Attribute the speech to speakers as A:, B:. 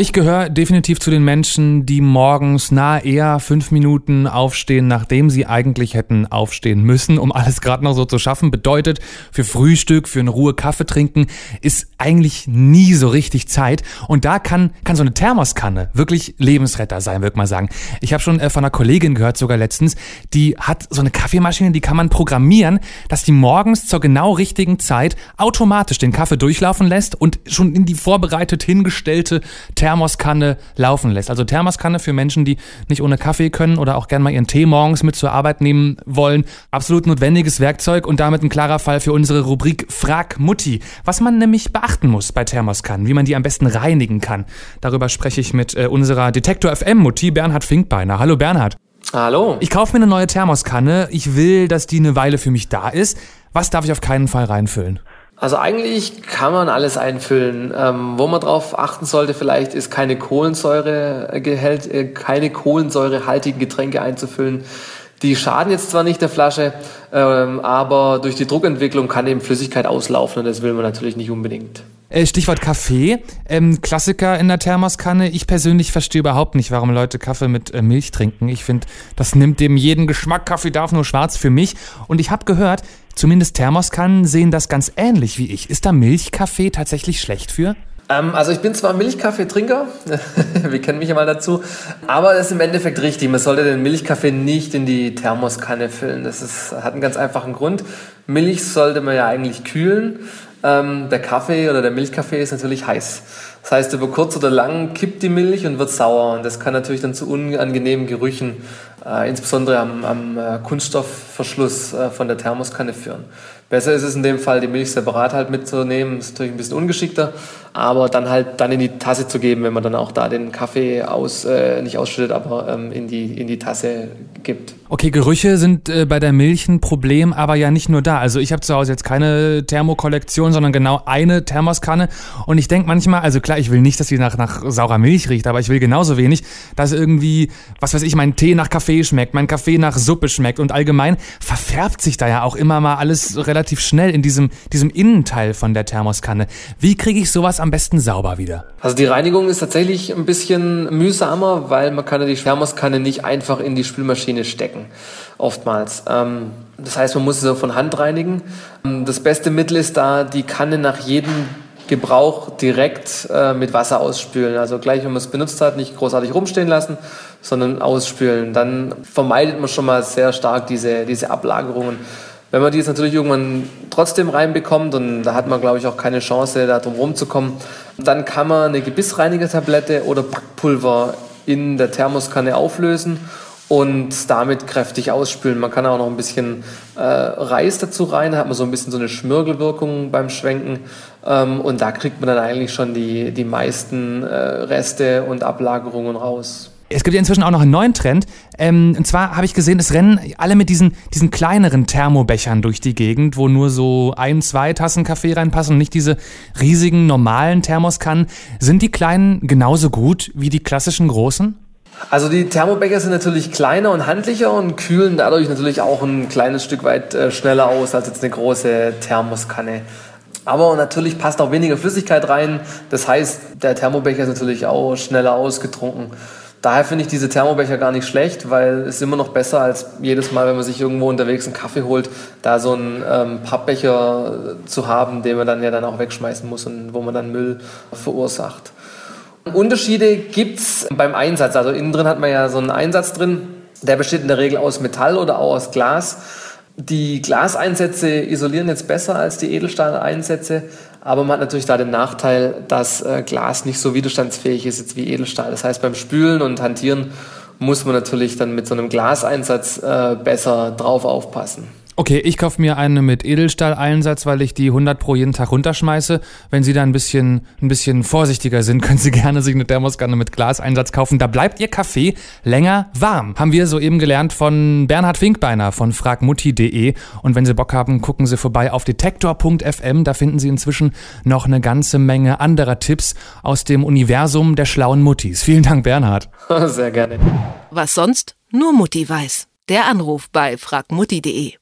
A: Ich gehöre definitiv zu den Menschen, die morgens nah eher fünf Minuten aufstehen, nachdem sie eigentlich hätten aufstehen müssen, um alles gerade noch so zu schaffen. Bedeutet, für Frühstück, für eine Ruhe Kaffee trinken ist eigentlich nie so richtig Zeit. Und da kann, kann so eine Thermoskanne wirklich Lebensretter sein, würde man sagen. Ich habe schon äh, von einer Kollegin gehört, sogar letztens, die hat so eine Kaffeemaschine, die kann man programmieren, dass die morgens zur genau richtigen Zeit automatisch den Kaffee durchlaufen lässt und schon in die vorbereitet hingestellte Thermoskanne Thermoskanne laufen lässt. Also Thermoskanne für Menschen, die nicht ohne Kaffee können oder auch gerne mal ihren Tee morgens mit zur Arbeit nehmen wollen. Absolut notwendiges Werkzeug und damit ein klarer Fall für unsere Rubrik Frag Mutti. Was man nämlich beachten muss bei Thermoskannen, wie man die am besten reinigen kann. Darüber spreche ich mit äh, unserer Detektor FM Mutti Bernhard Finkbeiner. Hallo Bernhard.
B: Hallo.
A: Ich kaufe mir eine neue Thermoskanne. Ich will, dass die eine Weile für mich da ist. Was darf ich auf keinen Fall reinfüllen?
B: Also eigentlich kann man alles einfüllen. Ähm, wo man drauf achten sollte vielleicht ist keine Kohlensäure äh, äh, keine kohlensäurehaltigen Getränke einzufüllen. Die schaden jetzt zwar nicht der Flasche, ähm, aber durch die Druckentwicklung kann eben Flüssigkeit auslaufen und das will man natürlich nicht unbedingt.
A: Äh, Stichwort Kaffee, ähm, Klassiker in der Thermoskanne. Ich persönlich verstehe überhaupt nicht, warum Leute Kaffee mit äh, Milch trinken. Ich finde, das nimmt dem jeden Geschmack. Kaffee darf nur schwarz für mich. Und ich habe gehört, zumindest Thermoskannen sehen das ganz ähnlich wie ich. Ist da Milchkaffee tatsächlich schlecht für?
B: Ähm, also ich bin zwar Milchkaffeetrinker, wir kennen mich ja mal dazu, aber es ist im Endeffekt richtig. Man sollte den Milchkaffee nicht in die Thermoskanne füllen. Das ist, hat einen ganz einfachen Grund. Milch sollte man ja eigentlich kühlen. Ähm, der Kaffee oder der Milchkaffee ist natürlich heiß. Das heißt, über kurz oder lang kippt die Milch und wird sauer. Und das kann natürlich dann zu unangenehmen Gerüchen, äh, insbesondere am, am äh, Kunststoffverschluss äh, von der Thermoskanne führen. Besser ist es in dem Fall, die Milch separat halt mitzunehmen. Ist natürlich ein bisschen ungeschickter, aber dann halt dann in die Tasse zu geben, wenn man dann auch da den Kaffee aus, äh, nicht ausschüttet, aber ähm, in, die, in die Tasse gibt.
A: Okay, Gerüche sind äh, bei der Milch ein Problem, aber ja nicht nur da. Also ich habe zu Hause jetzt keine Thermokollektion, sondern genau eine Thermoskanne. Und ich denke manchmal, also klar, ich will nicht, dass die nach, nach saurer Milch riecht, aber ich will genauso wenig, dass irgendwie, was weiß ich, mein Tee nach Kaffee schmeckt, mein Kaffee nach Suppe schmeckt. Und allgemein verfärbt sich da ja auch immer mal alles relativ schnell in diesem, diesem Innenteil von der Thermoskanne. Wie kriege ich sowas am besten sauber wieder?
B: Also die Reinigung ist tatsächlich ein bisschen mühsamer, weil man kann ja die Thermoskanne nicht einfach in die Spülmaschine stecken stecken, oftmals. Ähm, das heißt, man muss sie von Hand reinigen. Ähm, das beste Mittel ist da, die Kanne nach jedem Gebrauch direkt äh, mit Wasser ausspülen. Also gleich, wenn man es benutzt hat, nicht großartig rumstehen lassen, sondern ausspülen. Dann vermeidet man schon mal sehr stark diese, diese Ablagerungen. Wenn man die jetzt natürlich irgendwann trotzdem reinbekommt, und da hat man, glaube ich, auch keine Chance, da drum rumzukommen, dann kann man eine Gebissreinigertablette oder Backpulver in der Thermoskanne auflösen und damit kräftig ausspülen. Man kann auch noch ein bisschen äh, Reis dazu rein, da hat man so ein bisschen so eine Schmirgelwirkung beim Schwenken ähm, und da kriegt man dann eigentlich schon die, die meisten äh, Reste und Ablagerungen raus.
A: Es gibt ja inzwischen auch noch einen neuen Trend. Ähm, und zwar habe ich gesehen, es rennen alle mit diesen, diesen kleineren Thermobechern durch die Gegend, wo nur so ein, zwei Tassen Kaffee reinpassen und nicht diese riesigen normalen Thermoskannen. Sind die kleinen genauso gut wie die klassischen großen?
B: Also die Thermobecher sind natürlich kleiner und handlicher und kühlen dadurch natürlich auch ein kleines Stück weit äh, schneller aus als jetzt eine große Thermoskanne. Aber natürlich passt auch weniger Flüssigkeit rein. Das heißt, der Thermobecher ist natürlich auch schneller ausgetrunken. Daher finde ich diese Thermobecher gar nicht schlecht, weil es immer noch besser als jedes Mal, wenn man sich irgendwo unterwegs einen Kaffee holt, da so einen ähm, Pappbecher zu haben, den man dann ja dann auch wegschmeißen muss und wo man dann Müll verursacht. Unterschiede gibt es beim Einsatz. Also innen drin hat man ja so einen Einsatz drin, der besteht in der Regel aus Metall oder auch aus Glas. Die Glaseinsätze isolieren jetzt besser als die Edelstahleinsätze, aber man hat natürlich da den Nachteil, dass äh, Glas nicht so widerstandsfähig ist jetzt wie Edelstahl. Das heißt, beim Spülen und Hantieren muss man natürlich dann mit so einem Glaseinsatz äh, besser drauf aufpassen.
A: Okay, ich kaufe mir eine mit Edelstahleinsatz, weil ich die 100 pro jeden Tag runterschmeiße. Wenn Sie da ein bisschen, ein bisschen vorsichtiger sind, können Sie gerne sich eine Thermoskanne mit Glaseinsatz kaufen. Da bleibt Ihr Kaffee länger warm. Haben wir soeben gelernt von Bernhard Finkbeiner von fragmutti.de. Und wenn Sie Bock haben, gucken Sie vorbei auf detektor.fm. Da finden Sie inzwischen noch eine ganze Menge anderer Tipps aus dem Universum der schlauen Muttis. Vielen Dank, Bernhard.
B: Sehr gerne.
C: Was sonst nur Mutti weiß. Der Anruf bei fragmutti.de